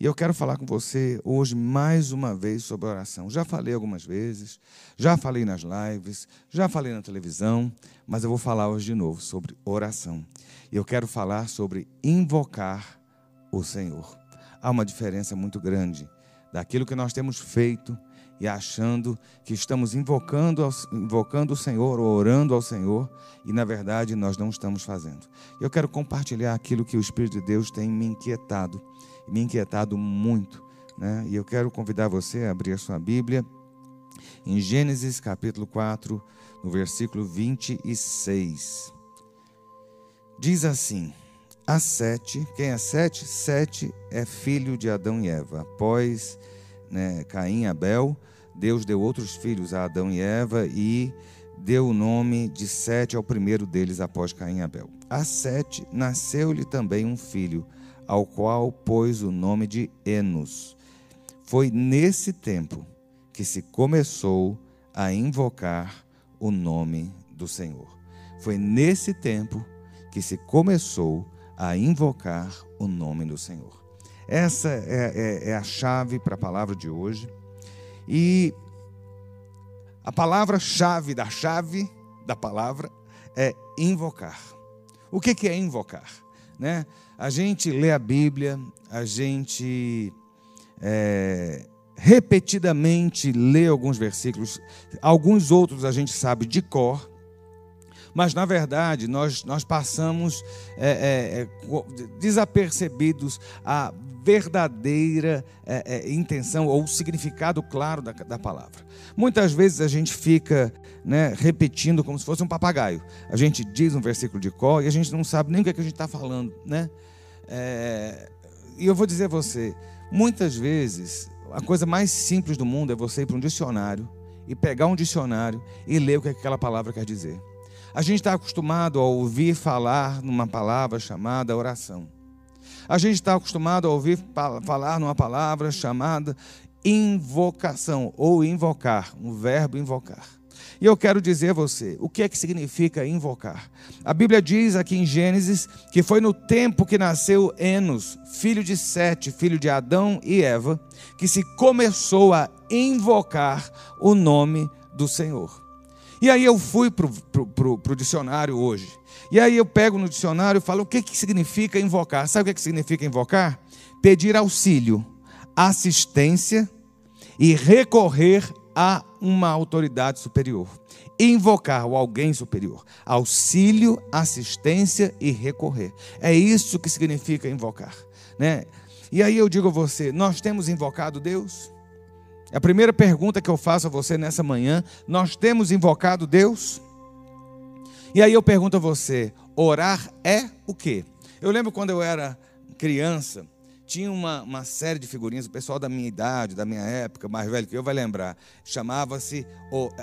E eu quero falar com você hoje mais uma vez sobre oração. Já falei algumas vezes, já falei nas lives, já falei na televisão, mas eu vou falar hoje de novo sobre oração. E eu quero falar sobre invocar o Senhor. Há uma diferença muito grande daquilo que nós temos feito e achando que estamos invocando, invocando o Senhor, ou orando ao Senhor, e na verdade nós não estamos fazendo. Eu quero compartilhar aquilo que o Espírito de Deus tem me inquietado, me inquietado muito. Né? E eu quero convidar você a abrir a sua Bíblia em Gênesis capítulo 4, no versículo 26. Diz assim: A Sete, quem é Sete? Sete é filho de Adão e Eva. Após né, Caim e Abel, Deus deu outros filhos a Adão e Eva e deu o nome de Sete ao primeiro deles após Caim e Abel. A Sete nasceu-lhe também um filho, ao qual pôs o nome de Enos. Foi nesse tempo que se começou a invocar o nome do Senhor. Foi nesse tempo que se começou a invocar o nome do Senhor. Essa é, é, é a chave para a palavra de hoje. E a palavra-chave da chave da palavra é invocar. O que é invocar? Né? A gente lê a Bíblia, a gente é, repetidamente lê alguns versículos, alguns outros a gente sabe de cor, mas na verdade nós, nós passamos é, é, é desapercebidos a verdadeira é, é, intenção ou significado claro da, da, palavra. Muitas vezes a gente fica né, repetindo como se fosse um papagaio. A gente diz um versículo de cor e a gente não sabe nem o que, é que a gente está falando. Né? É, e eu vou dizer a você, muitas vezes a coisa mais simples do mundo é você ir para um dicionário e pegar um dicionário e ler o que aquela palavra quer dizer. A gente está acostumado a ouvir falar numa palavra chamada oração. A gente está acostumado a ouvir falar numa palavra chamada invocação ou invocar, um verbo invocar. E eu quero dizer a você, o que é que significa invocar? A Bíblia diz aqui em Gênesis que foi no tempo que nasceu Enos, filho de Sete, filho de Adão e Eva, que se começou a invocar o nome do Senhor. E aí eu fui para o dicionário hoje. E aí eu pego no dicionário e falo o que, que significa invocar. Sabe o que, que significa invocar? Pedir auxílio, assistência e recorrer a uma autoridade superior. Invocar o alguém superior. Auxílio, assistência e recorrer. É isso que significa invocar. Né? E aí eu digo a você: nós temos invocado Deus? A primeira pergunta que eu faço a você nessa manhã: nós temos invocado Deus? E aí eu pergunto a você: orar é o quê? Eu lembro quando eu era criança, tinha uma, uma série de figurinhas, o pessoal da minha idade, da minha época, mais velho que eu, vai lembrar. Chamava-se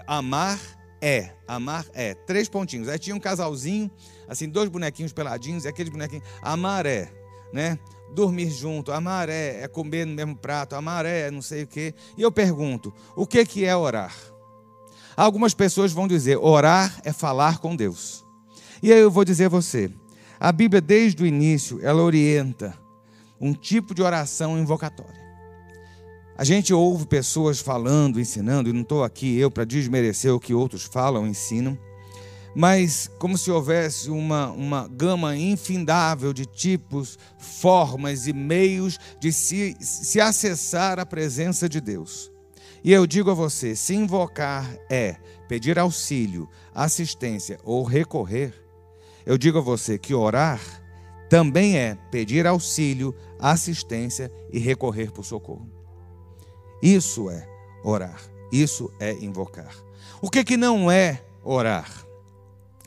Amar é. Amar é. Três pontinhos. Aí tinha um casalzinho, assim, dois bonequinhos peladinhos, e aqueles bonequinhos. Amar é, né? dormir junto, amar é, é comer no mesmo prato, amar é não sei o quê. E eu pergunto, o que, que é orar? Algumas pessoas vão dizer, orar é falar com Deus. E aí eu vou dizer a você, a Bíblia desde o início, ela orienta um tipo de oração invocatória. A gente ouve pessoas falando, ensinando, e não estou aqui eu para desmerecer o que outros falam, ensinam, mas como se houvesse uma, uma gama infindável de tipos, formas e meios de se, se acessar a presença de Deus. E eu digo a você: se invocar é pedir auxílio, assistência ou recorrer, eu digo a você que orar também é pedir auxílio, assistência e recorrer por socorro. Isso é orar, isso é invocar. O que, que não é orar?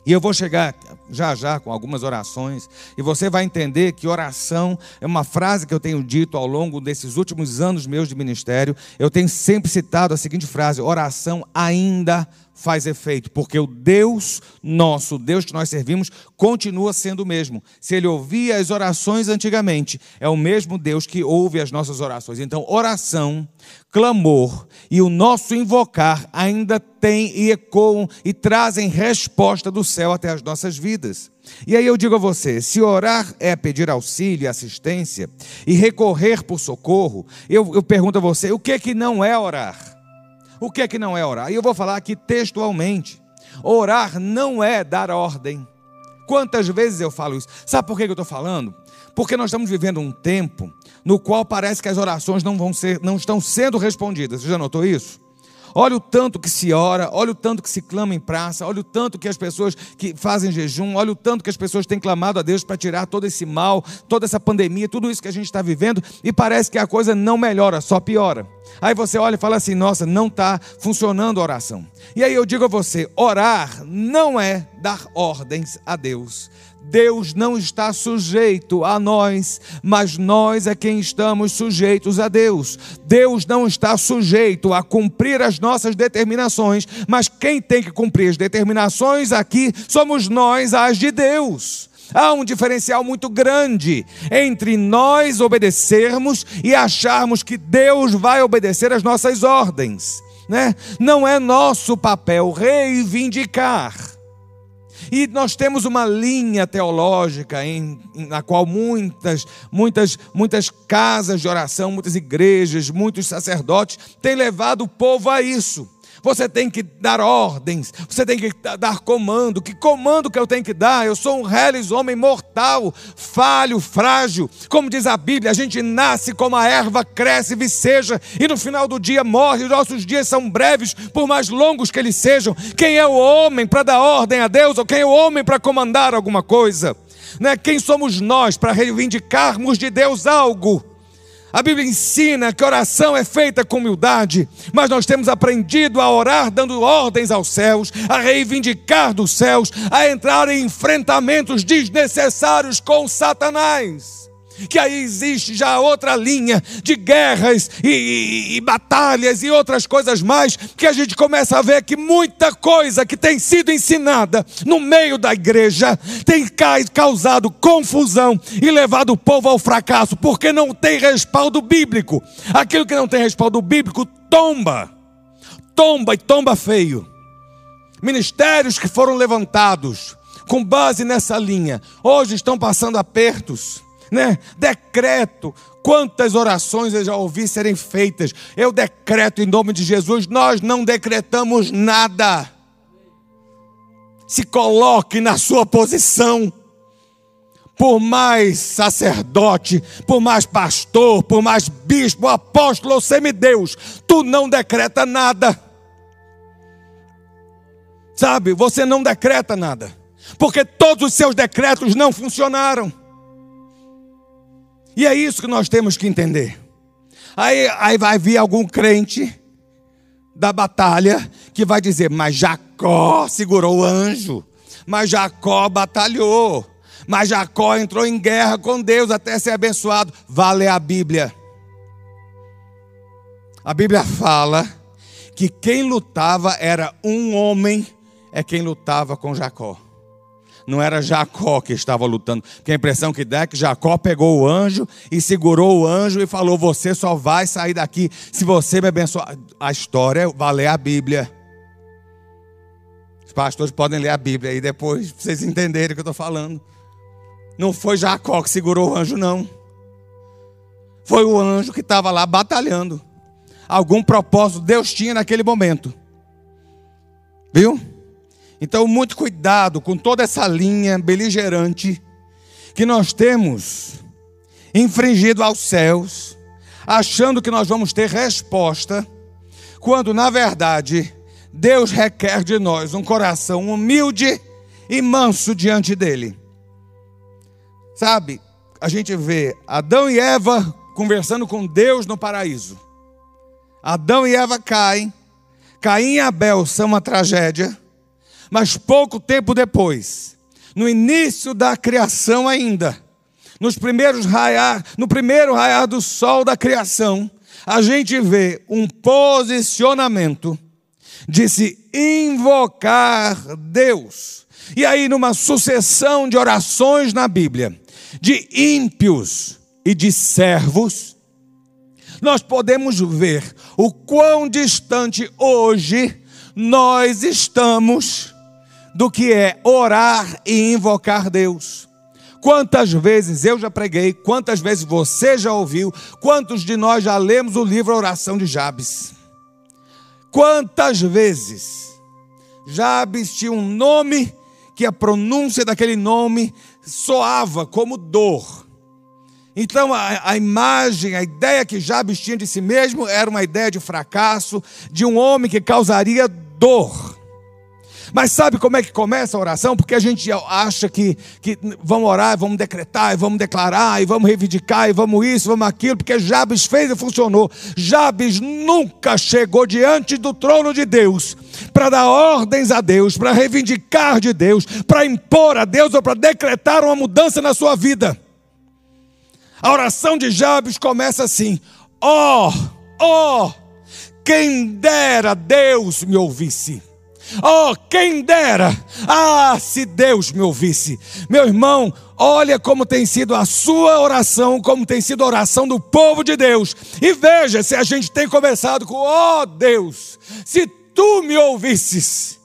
E eu vou chegar já já com algumas orações, e você vai entender que oração é uma frase que eu tenho dito ao longo desses últimos anos meus de ministério. Eu tenho sempre citado a seguinte frase: oração ainda faz efeito, porque o Deus nosso, o Deus que nós servimos, continua sendo o mesmo. Se ele ouvia as orações antigamente, é o mesmo Deus que ouve as nossas orações. Então, oração, clamor e o nosso invocar ainda tem e ecoam e trazem resposta do céu até as nossas vidas. E aí eu digo a você: se orar é pedir auxílio e assistência e recorrer por socorro, eu, eu pergunto a você: o que é que não é orar? O que é que não é orar? E eu vou falar aqui textualmente. Orar não é dar ordem. Quantas vezes eu falo isso? Sabe por que eu estou falando? Porque nós estamos vivendo um tempo no qual parece que as orações não vão ser, não estão sendo respondidas. Você já notou isso? Olha o tanto que se ora, olha o tanto que se clama em praça, olha o tanto que as pessoas que fazem jejum, olha o tanto que as pessoas têm clamado a Deus para tirar todo esse mal, toda essa pandemia, tudo isso que a gente está vivendo, e parece que a coisa não melhora, só piora. Aí você olha e fala assim: nossa, não está funcionando a oração. E aí eu digo a você: orar não é dar ordens a Deus. Deus não está sujeito a nós, mas nós é quem estamos sujeitos a Deus. Deus não está sujeito a cumprir as nossas determinações, mas quem tem que cumprir as determinações aqui somos nós, as de Deus. Há um diferencial muito grande entre nós obedecermos e acharmos que Deus vai obedecer às nossas ordens. Né? Não é nosso papel reivindicar e nós temos uma linha teológica em, na qual muitas, muitas, muitas casas de oração, muitas igrejas, muitos sacerdotes têm levado o povo a isso. Você tem que dar ordens, você tem que dar comando. Que comando que eu tenho que dar? Eu sou um reles homem mortal, falho, frágil. Como diz a Bíblia, a gente nasce como a erva, cresce, viceja e no final do dia morre. Os nossos dias são breves, por mais longos que eles sejam. Quem é o homem para dar ordem a Deus? Ou quem é o homem para comandar alguma coisa? Né? Quem somos nós para reivindicarmos de Deus algo? A Bíblia ensina que oração é feita com humildade, mas nós temos aprendido a orar dando ordens aos céus, a reivindicar dos céus, a entrar em enfrentamentos desnecessários com Satanás que aí existe já outra linha de guerras e, e, e, batalhas e outras coisas mais, que a gente começa a ver que muita coisa que tem sido ensinada no meio da igreja tem causado confusão e levado o povo ao fracasso, porque não tem respaldo bíblico. Aquilo que não tem respaldo bíblico tomba, tomba e tomba feio. Ministérios que foram levantados com base nessa linha, hoje estão passando apertos né? Decreto. Quantas orações eu já ouvi serem feitas? Eu decreto em nome de Jesus, nós não decretamos nada. Se coloque na sua posição. Por mais sacerdote, por mais pastor, por mais bispo, apóstolo ou semideus, tu não decreta nada. Sabe, você não decreta nada, porque todos os seus decretos não funcionaram. E é isso que nós temos que entender. Aí, aí vai vir algum crente da batalha que vai dizer: Mas Jacó segurou o anjo, mas Jacó batalhou, mas Jacó entrou em guerra com Deus até ser abençoado. Vale a Bíblia. A Bíblia fala que quem lutava era um homem, é quem lutava com Jacó não era Jacó que estava lutando. Porque a impressão que dá é que Jacó pegou o anjo e segurou o anjo e falou: Você só vai sair daqui se você me abençoar. A história vai ler a Bíblia. Os pastores podem ler a Bíblia aí depois, para vocês entenderem o que eu estou falando. Não foi Jacó que segurou o anjo, não. Foi o anjo que estava lá batalhando. Algum propósito Deus tinha naquele momento. Viu? Então, muito cuidado com toda essa linha beligerante que nós temos infringido aos céus, achando que nós vamos ter resposta, quando na verdade Deus requer de nós um coração humilde e manso diante dele. Sabe, a gente vê Adão e Eva conversando com Deus no paraíso. Adão e Eva caem, Caim e Abel são uma tragédia. Mas pouco tempo depois, no início da criação ainda, nos primeiros raiar, no primeiro raiar do sol da criação, a gente vê um posicionamento de se invocar Deus. E aí, numa sucessão de orações na Bíblia, de ímpios e de servos, nós podemos ver o quão distante hoje nós estamos do que é orar e invocar Deus. Quantas vezes eu já preguei, quantas vezes você já ouviu, quantos de nós já lemos o livro Oração de Jabes? Quantas vezes Jabes tinha um nome que a pronúncia daquele nome soava como dor. Então a, a, imagem, a ideia que Jabes tinha de si mesmo era uma ideia de fracasso, de um homem que causaria dor. Mas sabe como é que começa a oração? Porque a gente acha que, que vamos orar, vamos decretar, vamos declarar, e vamos reivindicar, e vamos isso, vamos aquilo, porque Jabes fez e funcionou. Jabes nunca chegou diante do trono de Deus para dar ordens a Deus, para reivindicar de Deus, para impor a Deus ou para decretar uma mudança na sua vida. A oração de Jabes começa assim: ó, oh, ó, oh, quem dera Deus me ouvisse. Oh, quem dera! Ah, se Deus me ouvisse. Meu irmão, olha como tem sido a sua oração, como tem sido a oração do povo de Deus. E veja se a gente tem começado com: Oh Deus, se tu me ouvisses.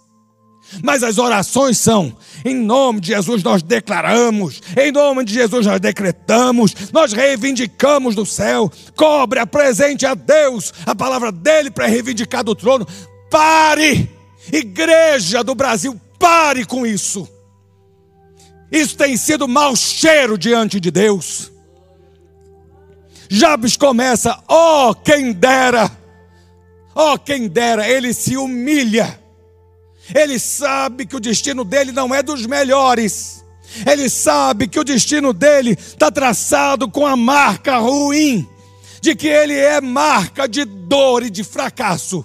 Mas as orações são: em nome de Jesus nós declaramos, em nome de Jesus nós decretamos, nós reivindicamos do céu, cobre, apresente a Deus a palavra dele para reivindicar do trono. Pare! Igreja do Brasil, pare com isso. Isso tem sido mau cheiro diante de Deus. Jabes começa, oh, quem dera, oh, quem dera, ele se humilha. Ele sabe que o destino dele não é dos melhores. Ele sabe que o destino dele está traçado com a marca ruim, de que ele é marca de dor e de fracasso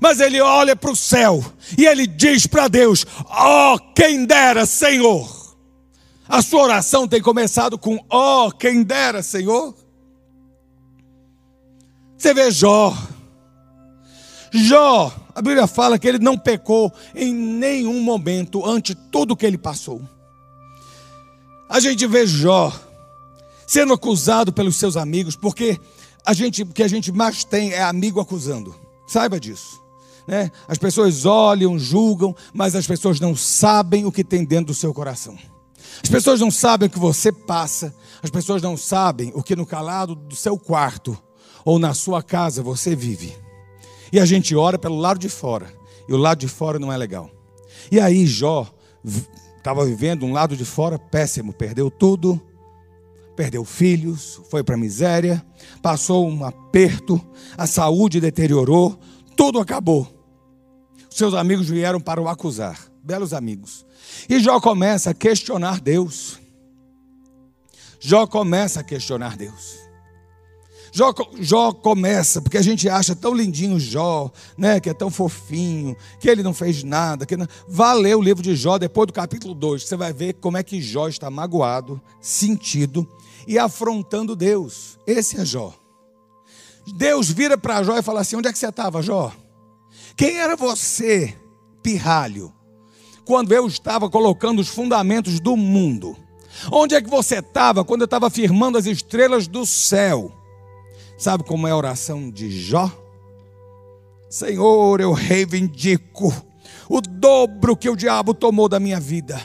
mas ele olha para o céu e ele diz para Deus: oh, quem dera, Senhor. A sua oração tem começado com: oh, quem dera, Senhor. Você vê Jó. Jó, a Bíblia fala que ele não pecou em nenhum momento ante tudo que ele passou. A gente vê Jó sendo acusado pelos seus amigos, porque a gente, o que a gente mais tem é amigo acusando. Saiba disso. Né? As pessoas olham, julgam, mas as pessoas não sabem o que tem dentro do seu coração. As pessoas não sabem o que você passa, as pessoas não sabem o que no calado do seu quarto ou na sua casa você vive. E a gente ora pelo lado de fora, e o lado de fora não é legal. E aí Jó estava vivendo um lado de fora péssimo, perdeu tudo, perdeu filhos, foi para a miséria, passou um aperto, a saúde deteriorou, tudo acabou. Seus amigos vieram para o acusar, belos amigos. E Jó começa a questionar Deus. Jó começa a questionar Deus. Jó, Jó, começa, porque a gente acha tão lindinho Jó, né, que é tão fofinho, que ele não fez nada. Que não... Vá ler o livro de Jó depois do capítulo 2, você vai ver como é que Jó está magoado, sentido e afrontando Deus. Esse é Jó. Deus vira para Jó e fala assim: Onde é que você estava, Jó? Quem era você, pirralho, quando eu estava colocando os fundamentos do mundo? Onde é que você estava quando eu estava firmando as estrelas do céu? Sabe como é a oração de Jó? Senhor, eu reivindico o dobro que o diabo tomou da minha vida.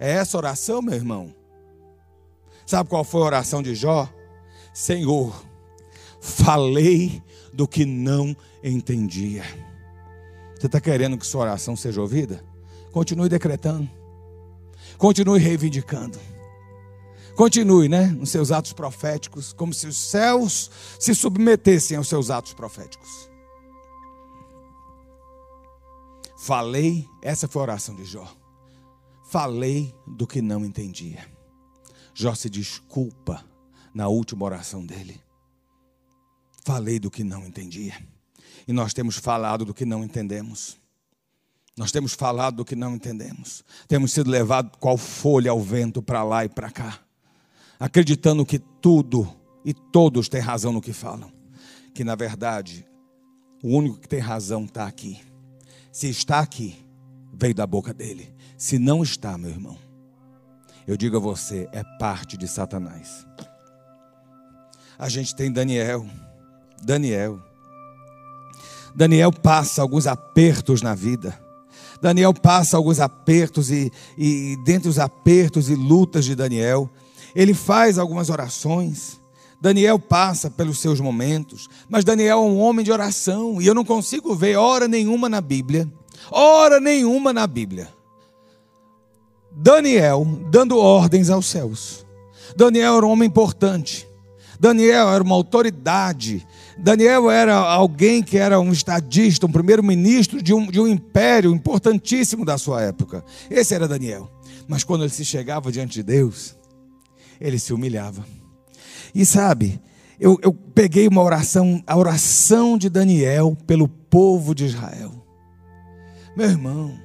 É essa oração, meu irmão? Sabe qual foi a oração de Jó? Senhor, falei do que não entendia. Você está querendo que sua oração seja ouvida? Continue decretando. Continue reivindicando. Continue, né? Nos seus atos proféticos, como se os céus se submetessem aos seus atos proféticos. Falei, essa foi a oração de Jó. Falei do que não entendia. Jó se desculpa na última oração dele. Falei do que não entendia. E nós temos falado do que não entendemos. Nós temos falado do que não entendemos. Temos sido levados qual folha ao vento para lá e para cá, acreditando que tudo e todos têm razão no que falam. Que na verdade, o único que tem razão está aqui. Se está aqui, veio da boca dele. Se não está, meu irmão, eu digo a você, é parte de Satanás. A gente tem Daniel. Daniel. Daniel passa alguns apertos na vida. Daniel passa alguns apertos e, e dentre os apertos e lutas de Daniel, ele faz algumas orações. Daniel passa pelos seus momentos, mas Daniel é um homem de oração e eu não consigo ver hora nenhuma na Bíblia, hora nenhuma na Bíblia. Daniel dando ordens aos céus. Daniel era um homem importante. Daniel era uma autoridade. Daniel era alguém que era um estadista, um primeiro-ministro de um, de um império importantíssimo da sua época. Esse era Daniel. Mas quando ele se chegava diante de Deus, ele se humilhava. E sabe, eu, eu peguei uma oração, a oração de Daniel pelo povo de Israel. Meu irmão,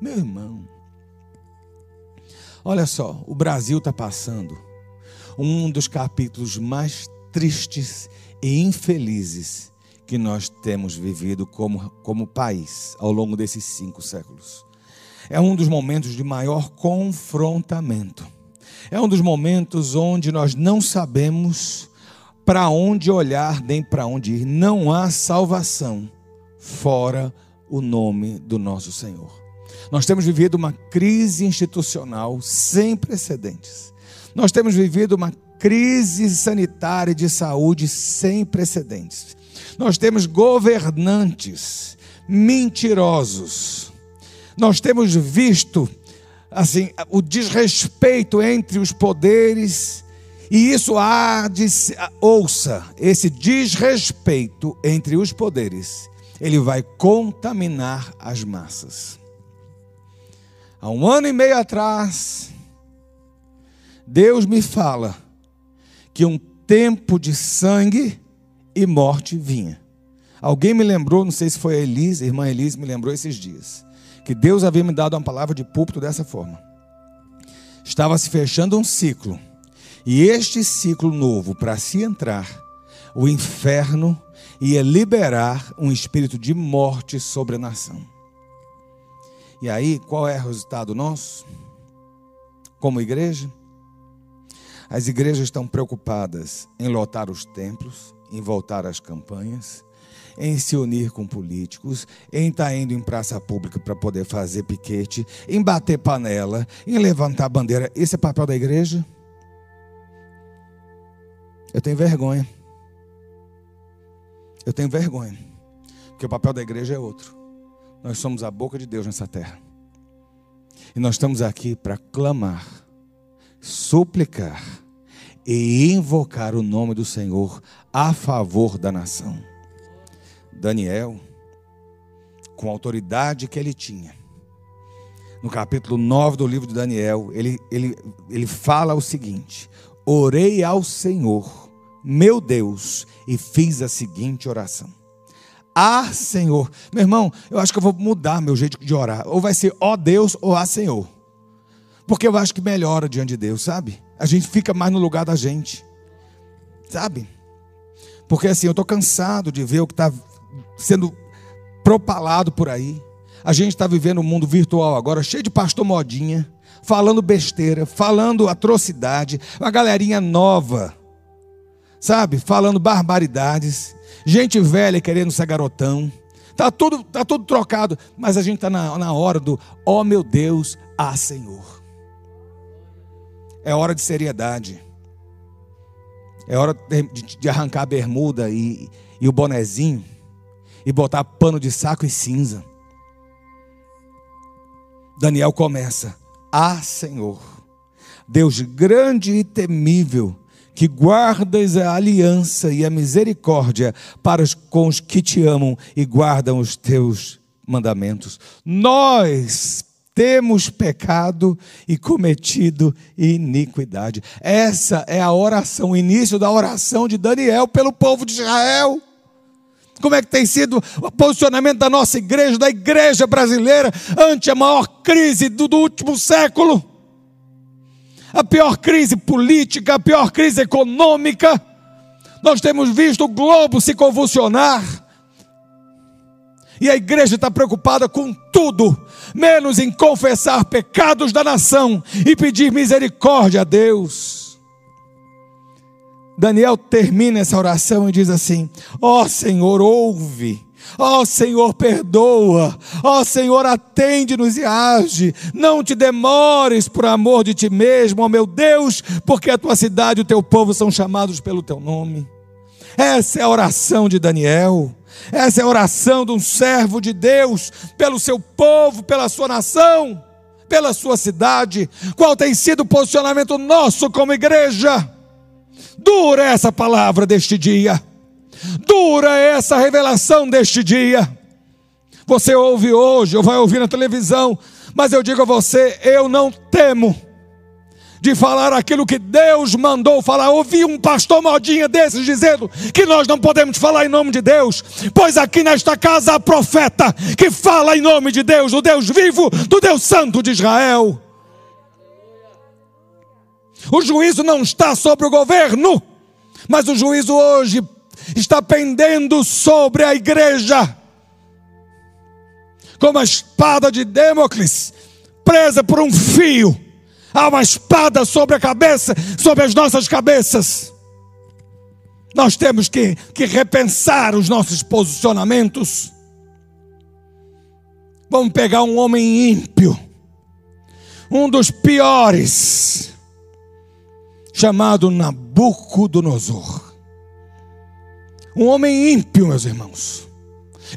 meu irmão, olha só, o Brasil está passando um dos capítulos mais tristes e infelizes que nós temos vivido como, como país ao longo desses cinco séculos. É um dos momentos de maior confrontamento é um dos momentos onde nós não sabemos para onde olhar nem para onde ir. Não há salvação fora o nome do nosso Senhor. Nós temos vivido uma crise institucional sem precedentes. Nós temos vivido uma crise sanitária de saúde sem precedentes. Nós temos governantes mentirosos. Nós temos visto assim, o desrespeito entre os poderes, e isso há de ouça, esse desrespeito entre os poderes, ele vai contaminar as massas. Há um ano e meio atrás, Deus me fala que um tempo de sangue e morte vinha. Alguém me lembrou, não sei se foi a Elise, a irmã Elise me lembrou esses dias que Deus havia me dado uma palavra de púlpito dessa forma. Estava se fechando um ciclo, e este ciclo novo, para se entrar, o inferno ia liberar um espírito de morte sobre a nação. E aí, qual é o resultado nosso? Como igreja? As igrejas estão preocupadas em lotar os templos, em voltar às campanhas, em se unir com políticos, em estar tá indo em praça pública para poder fazer piquete, em bater panela, em levantar bandeira. Esse é papel da igreja? Eu tenho vergonha. Eu tenho vergonha. Porque o papel da igreja é outro. Nós somos a boca de Deus nessa terra. E nós estamos aqui para clamar, suplicar e invocar o nome do Senhor a favor da nação. Daniel, com a autoridade que ele tinha, no capítulo 9 do livro de Daniel, ele, ele, ele fala o seguinte: Orei ao Senhor, meu Deus, e fiz a seguinte oração. Ah, Senhor, meu irmão, eu acho que eu vou mudar meu jeito de orar. Ou vai ser ó Deus ou ah, Senhor. Porque eu acho que melhora diante de Deus, sabe? A gente fica mais no lugar da gente, sabe? Porque assim, eu estou cansado de ver o que está sendo propalado por aí. A gente está vivendo um mundo virtual agora, cheio de pastor modinha, falando besteira, falando atrocidade, uma galerinha nova, sabe? Falando barbaridades, gente velha querendo ser garotão. Tá tudo, tá tudo trocado, mas a gente está na, na hora do, ó oh, meu Deus, ah Senhor. É hora de seriedade. É hora de, arrancar a bermuda e, e o bonezinho e botar pano de saco e cinza. Daniel começa: Ah, Senhor, Deus grande e temível, que guardas a aliança e a misericórdia para os, com os que te amam e guardam os teus mandamentos. Nós temos pecado e cometido iniquidade. Essa é a oração, o início da oração de Daniel pelo povo de Israel. Como é que tem sido o posicionamento da nossa igreja, da igreja brasileira, ante a maior crise do, do último século? A pior crise política, a pior crise econômica. Nós temos visto o globo se convulsionar. E a igreja está preocupada com tudo, menos em confessar pecados da nação e pedir misericórdia a Deus. Daniel termina essa oração e diz assim: Ó oh, Senhor, ouve. Ó oh, Senhor, perdoa. Ó oh, Senhor, atende-nos e age. Não te demores por amor de ti mesmo, ó meu Deus, porque a tua cidade e o teu povo são chamados pelo teu nome. Essa é a oração de Daniel. Essa é a oração de um servo de Deus pelo seu povo, pela sua nação, pela sua cidade. Qual tem sido o posicionamento nosso como igreja? Dura essa palavra deste dia. Dura essa revelação deste dia. Você ouve hoje, ou vai ouvir na televisão, mas eu digo a você: eu não temo de falar aquilo que Deus mandou falar. Ouvi um pastor modinha desses dizendo que nós não podemos falar em nome de Deus, pois aqui nesta casa há profeta que fala em nome de Deus, do Deus vivo, do Deus santo de Israel. O juízo não está sobre o governo, mas o juízo hoje está pendendo sobre a igreja, como a espada de Damocles, presa por um fio Há uma espada sobre a cabeça, sobre as nossas cabeças. Nós temos que, que repensar os nossos posicionamentos. Vamos pegar um homem ímpio, um dos piores, chamado Nabucodonosor. Um homem ímpio, meus irmãos.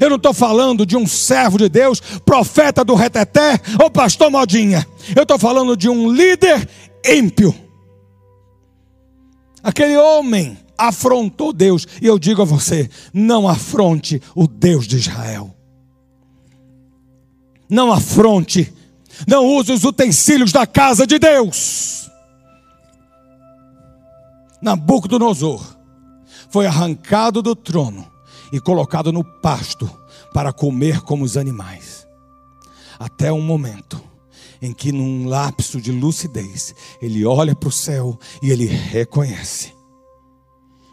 Eu não estou falando de um servo de Deus, profeta do reteté ou pastor modinha. Eu estou falando de um líder ímpio. Aquele homem afrontou Deus. E eu digo a você: não afronte o Deus de Israel. Não afronte. Não use os utensílios da casa de Deus. Nabucodonosor foi arrancado do trono e colocado no pasto para comer como os animais. Até um momento em que, num lapso de lucidez, ele olha para o céu e ele reconhece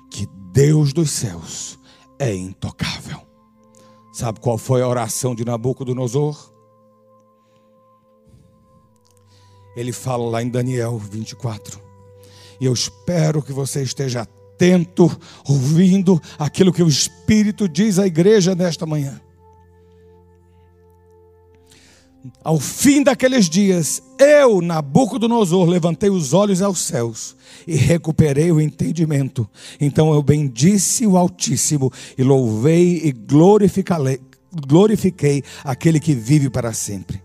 que Deus dos céus é intocável. Sabe qual foi a oração de Nabucodonosor? Ele fala lá em Daniel 24. E eu espero que você esteja atento, ouvindo aquilo que o Espírito diz à igreja nesta manhã. Ao fim daqueles dias, eu, Nabucodonosor, levantei os olhos aos céus e recuperei o entendimento. Então eu bendisse o Altíssimo e louvei e glorifiquei, aquele que vive para sempre.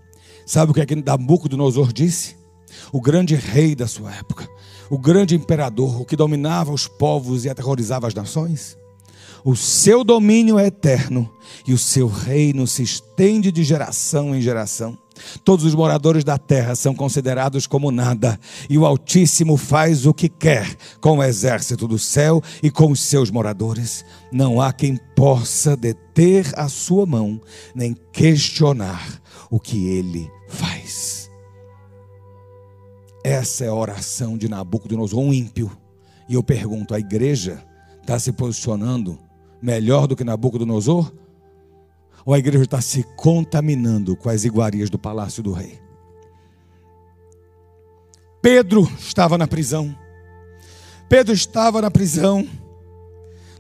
Sabe o que é que Nabucodonosor disse? O grande rei da sua época o grande imperador, o que dominava os povos e aterrorizava as nações? O seu domínio é eterno e o seu reino se estende de geração em geração. Todos os moradores da terra são considerados como nada, e o Altíssimo faz o que quer com o exército do céu e com os seus moradores. Não há quem possa deter a sua mão, nem questionar o que ele faz. Essa é a oração de Nabucodonosor, um ímpio. E eu pergunto: a igreja está se posicionando melhor do que Nabucodonosor? Ou a igreja está se contaminando com as iguarias do palácio do rei? Pedro estava na prisão. Pedro estava na prisão.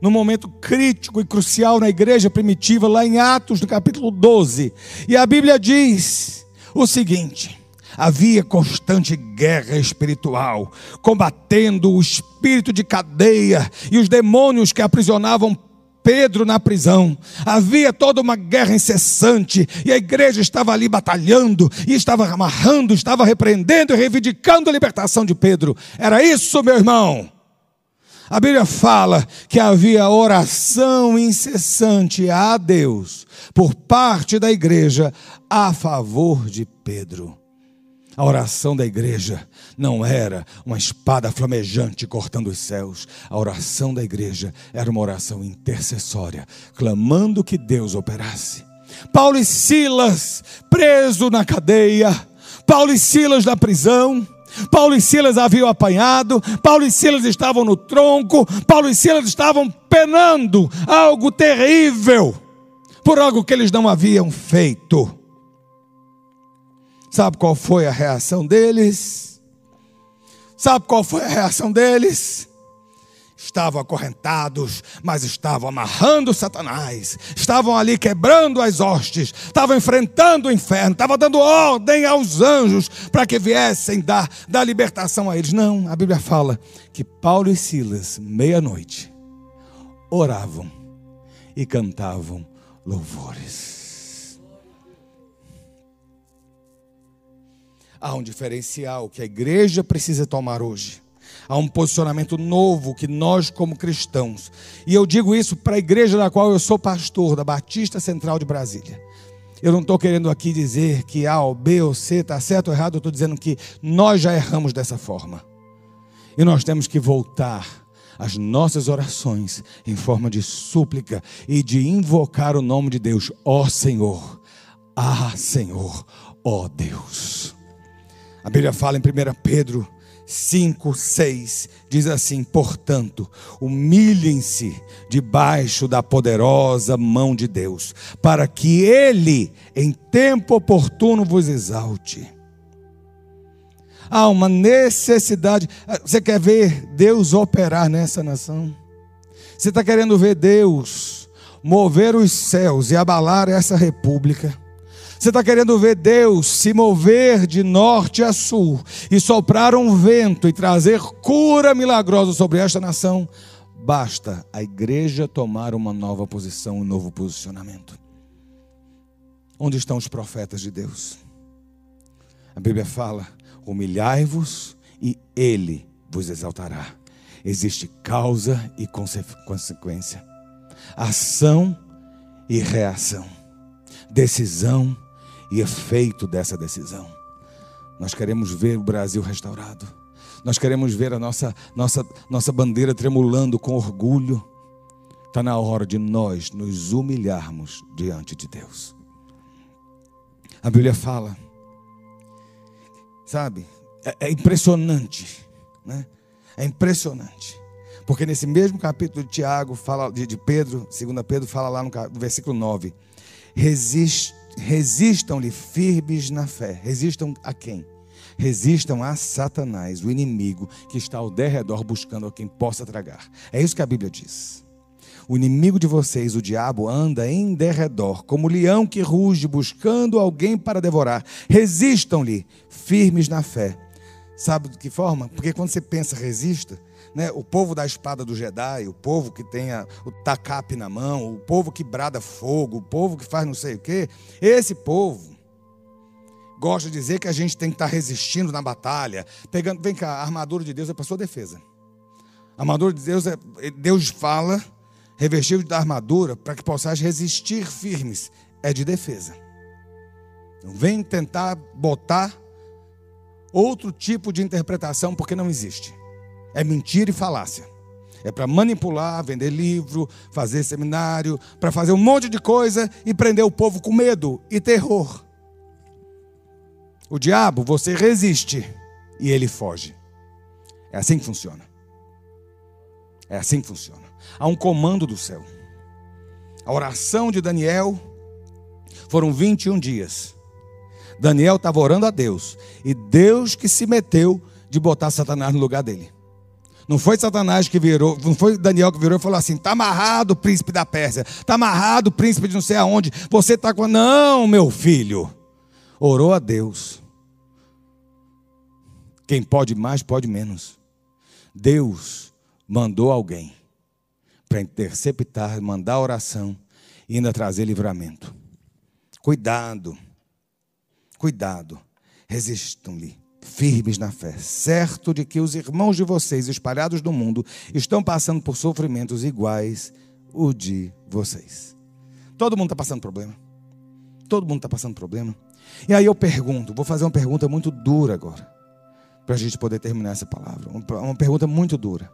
Num momento crítico e crucial na igreja primitiva, lá em Atos, no capítulo 12. E a Bíblia diz o seguinte: havia constante guerra espiritual, combatendo o espírito de cadeia e os demônios que aprisionavam Pedro na prisão. Havia toda uma guerra incessante e a igreja estava ali batalhando e estava amarrando, estava repreendendo e reivindicando a libertação de Pedro. Era isso, meu irmão. A Bíblia fala que havia oração incessante a Deus por parte da igreja a favor de Pedro. A oração da igreja não era uma espada flamejante cortando os céus. A oração da igreja era uma oração intercessória, clamando que Deus operasse. Paulo e Silas preso na cadeia, Paulo e Silas na prisão. Paulo e Silas haviam apanhado, Paulo e Silas estavam no tronco, Paulo e Silas estavam penando algo terrível por algo que eles não haviam feito. Sabe qual foi a reação deles? Sabe qual foi a reação deles? estavam acorrentados, mas estavam amarrando Satanás, estavam ali quebrando as hostes, estavam enfrentando o inferno, estavam dando ordem aos anjos para que viessem dar, dar libertação a eles. Não, a Bíblia fala que Paulo e Silas, meia-noite, oravam e cantavam louvores. Há um diferencial que a igreja precisa tomar hoje Há um posicionamento novo que nós, como cristãos, e eu digo isso para a igreja da qual eu sou pastor, da Batista Central de Brasília. Eu não estou querendo aqui dizer que A ou B ou C está certo ou errado, eu estou dizendo que nós já erramos dessa forma. E nós temos que voltar as nossas orações em forma de súplica e de invocar o nome de Deus, ó Senhor, ah Senhor, ó Deus. A Bíblia fala em 1 Pedro 5, 6 diz assim: Portanto, humilhem-se debaixo da poderosa mão de Deus, para que Ele, em tempo oportuno, vos exalte. Há uma necessidade. Você quer ver Deus operar nessa nação? Você está querendo ver Deus mover os céus e abalar essa república? Você está querendo ver Deus se mover de norte a sul e soprar um vento e trazer cura milagrosa sobre esta nação? Basta a igreja tomar uma nova posição, um novo posicionamento. Onde estão os profetas de Deus? A Bíblia fala: humilhai-vos e Ele vos exaltará. Existe causa e consequência, ação e reação, decisão e efeito dessa decisão. Nós queremos ver o Brasil restaurado. Nós queremos ver a nossa, nossa, nossa bandeira tremulando com orgulho. Está na hora de nós nos humilharmos diante de Deus. A Bíblia fala, sabe, é, é impressionante, né? É impressionante. Porque nesse mesmo capítulo de Tiago, fala, de, de Pedro, 2 Pedro, fala lá no, no versículo 9: resiste resistam-lhe firmes na fé. Resistam a quem? Resistam a Satanás, o inimigo que está ao derredor buscando a quem possa tragar. É isso que a Bíblia diz. O inimigo de vocês, o diabo, anda em derredor, como leão que ruge, buscando alguém para devorar. Resistam-lhe, firmes na fé. Sabe de que forma? Porque quando você pensa resista, né, o povo da espada do Jedi, o povo que tem a, o tacape na mão, o povo que brada fogo, o povo que faz não sei o quê, esse povo gosta de dizer que a gente tem que estar resistindo na batalha, pegando, vem cá, a armadura de Deus é para sua defesa. A armadura de Deus é, Deus fala, revestido da armadura, para que possais resistir firmes, é de defesa. Não vem tentar botar outro tipo de interpretação, porque não existe é mentira e falácia. É para manipular, vender livro, fazer seminário, para fazer um monte de coisa e prender o povo com medo e terror. O diabo, você resiste e ele foge. É assim que funciona. É assim que funciona. Há um comando do céu. A oração de Daniel foram 21 dias. Daniel estava orando a Deus. E Deus que se meteu de botar Satanás no lugar dele. Não foi Satanás que virou, não foi Daniel que virou e falou assim: está amarrado o príncipe da Pérsia, está amarrado o príncipe de não sei aonde, você está com. Não, meu filho. Orou a Deus. Quem pode mais, pode menos. Deus mandou alguém para interceptar, mandar oração e ainda trazer livramento. Cuidado, cuidado, resistam-lhe firmes na fé, certo de que os irmãos de vocês espalhados no mundo estão passando por sofrimentos iguais o de vocês. Todo mundo está passando problema. Todo mundo está passando problema. E aí eu pergunto, vou fazer uma pergunta muito dura agora, para a gente poder terminar essa palavra. Uma pergunta muito dura.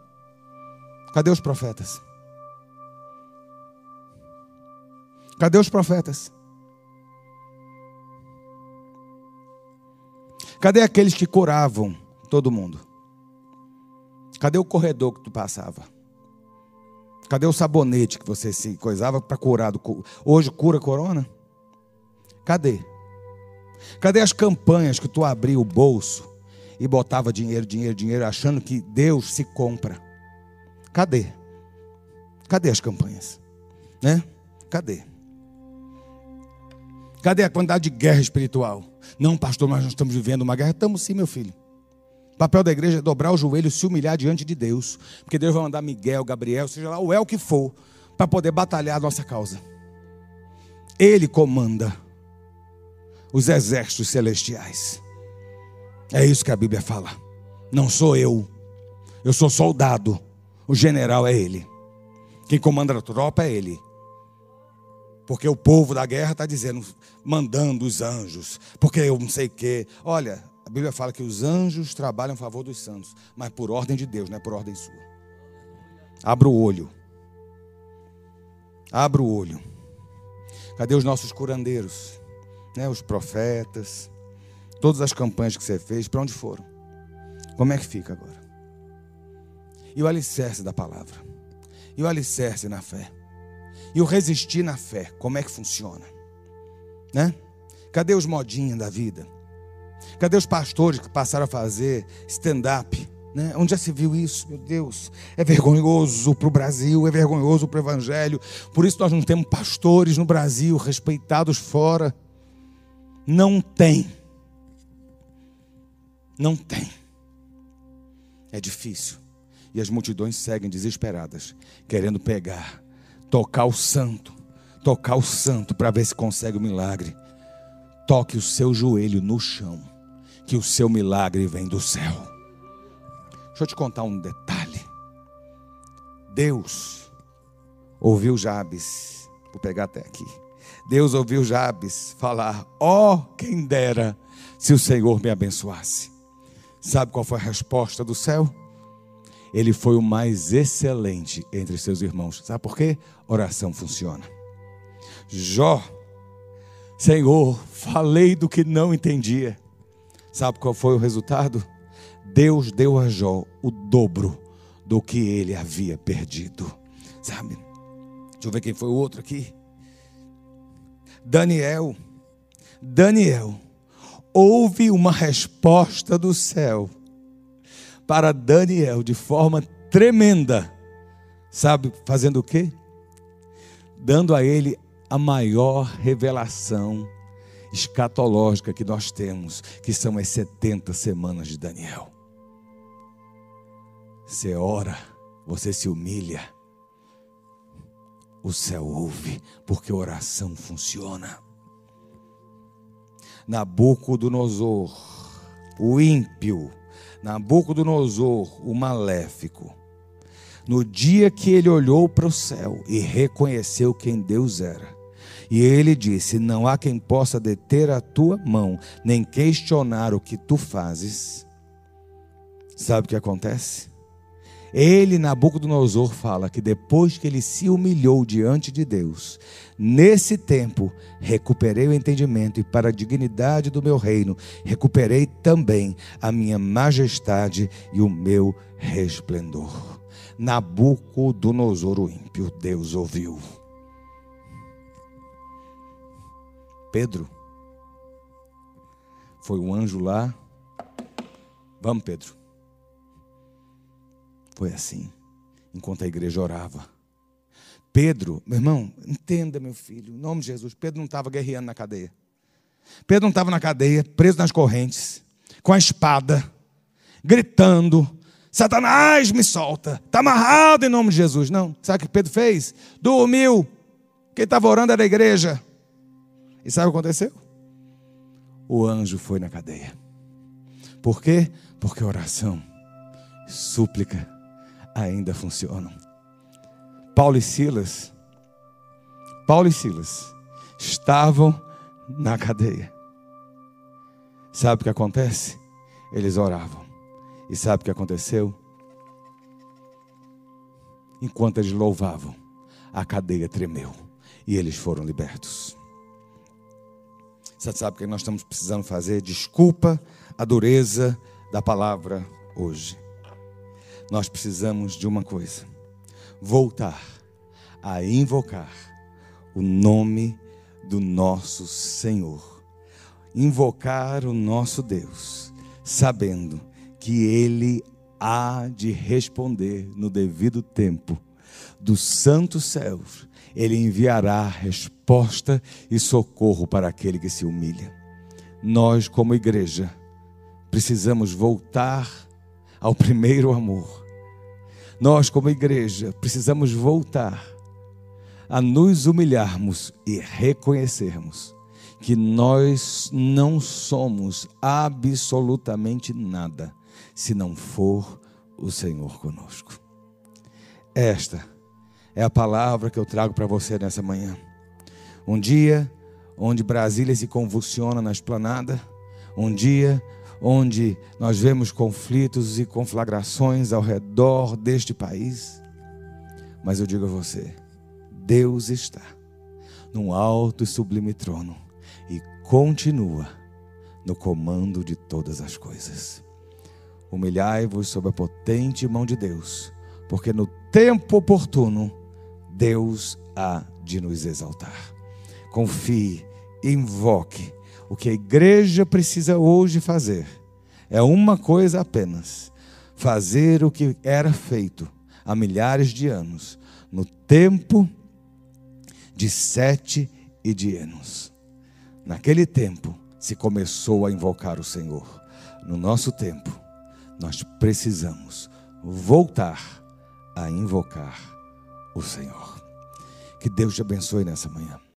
Cadê os profetas? Cadê os profetas? Cadê aqueles que curavam todo mundo? Cadê o corredor que tu passava? Cadê o sabonete que você se coisava para curar? Do... Hoje cura corona? Cadê? Cadê as campanhas que tu abria o bolso e botava dinheiro, dinheiro, dinheiro, achando que Deus se compra? Cadê? Cadê as campanhas? Né? Cadê? Cadê a quantidade de guerra espiritual? Não, pastor, nós estamos vivendo uma guerra. Estamos sim, meu filho. O papel da igreja é dobrar o joelho se humilhar diante de Deus. Porque Deus vai mandar Miguel, Gabriel, seja lá o El que for, para poder batalhar a nossa causa. Ele comanda os exércitos celestiais. É isso que a Bíblia fala. Não sou eu. Eu sou soldado. O general é ele. Quem comanda a tropa é ele. Porque o povo da guerra está dizendo, mandando os anjos, porque eu não sei o quê. Olha, a Bíblia fala que os anjos trabalham a favor dos santos, mas por ordem de Deus, não é por ordem sua. Abra o olho. Abra o olho. Cadê os nossos curandeiros? Né, os profetas, todas as campanhas que você fez, para onde foram? Como é que fica agora? E o alicerce da palavra? E o alicerce na fé? E o resistir na fé, como é que funciona? Né? Cadê os modinhos da vida? Cadê os pastores que passaram a fazer stand-up? Né? Onde já se viu isso? Meu Deus, é vergonhoso para o Brasil, é vergonhoso para o Evangelho. Por isso nós não temos pastores no Brasil respeitados fora. Não tem. Não tem. É difícil. E as multidões seguem desesperadas, querendo pegar tocar o santo, tocar o santo para ver se consegue o milagre. Toque o seu joelho no chão, que o seu milagre vem do céu. Deixa eu te contar um detalhe. Deus ouviu Jabes, vou pegar até aqui. Deus ouviu Jabes falar: Ó, oh, quem dera se o Senhor me abençoasse. Sabe qual foi a resposta do céu? Ele foi o mais excelente entre seus irmãos. Sabe por quê? Oração funciona. Jó, Senhor, falei do que não entendia. Sabe qual foi o resultado? Deus deu a Jó o dobro do que ele havia perdido. Sabe? Deixa eu ver quem foi o outro aqui. Daniel. Daniel. Houve uma resposta do céu para Daniel de forma tremenda. Sabe, fazendo o quê? Dando a ele a maior revelação escatológica que nós temos, que são as 70 semanas de Daniel. Você ora, você se humilha, o céu ouve, porque oração funciona. Nabucodonosor, o ímpio, Nabucodonosor, o maléfico, no dia que ele olhou para o céu e reconheceu quem Deus era, e ele disse: Não há quem possa deter a tua mão, nem questionar o que tu fazes. Sabe o que acontece? Ele, Nabucodonosor, fala que depois que ele se humilhou diante de Deus, nesse tempo recuperei o entendimento e, para a dignidade do meu reino, recuperei também a minha majestade e o meu resplendor. Nabucodonosor, o ímpio, Deus ouviu. Pedro, foi um anjo lá. Vamos, Pedro. Foi assim, enquanto a igreja orava. Pedro, meu irmão, entenda, meu filho, em nome de Jesus, Pedro não estava guerreando na cadeia. Pedro não estava na cadeia, preso nas correntes, com a espada, gritando: Satanás me solta, está amarrado em nome de Jesus. Não, sabe o que Pedro fez? Dormiu. Quem estava orando era a igreja. E sabe o que aconteceu? O anjo foi na cadeia. Por quê? Porque oração, súplica, ainda funcionam. Paulo e Silas, Paulo e Silas estavam na cadeia. Sabe o que acontece? Eles oravam. E sabe o que aconteceu? Enquanto eles louvavam, a cadeia tremeu e eles foram libertos. Você sabe o que nós estamos precisando fazer? Desculpa a dureza da palavra hoje nós precisamos de uma coisa: voltar a invocar o nome do nosso Senhor. Invocar o nosso Deus, sabendo que Ele há de responder no devido tempo. Do santo céu, Ele enviará resposta e socorro para aquele que se humilha. Nós, como igreja, precisamos voltar ao primeiro amor. Nós, como igreja, precisamos voltar a nos humilharmos e reconhecermos que nós não somos absolutamente nada se não for o Senhor conosco. Esta é a palavra que eu trago para você nessa manhã. Um dia onde Brasília se convulsiona na esplanada, um dia onde nós vemos conflitos e conflagrações ao redor deste país. Mas eu digo a você, Deus está num alto e sublime trono e continua no comando de todas as coisas. Humilhai-vos sob a potente mão de Deus, porque no tempo oportuno Deus há de nos exaltar. Confie, invoque. O que a igreja precisa hoje fazer é uma coisa apenas: fazer o que era feito há milhares de anos, no tempo de Sete e de Enos. Naquele tempo se começou a invocar o Senhor. No nosso tempo, nós precisamos voltar a invocar o Senhor. Que Deus te abençoe nessa manhã.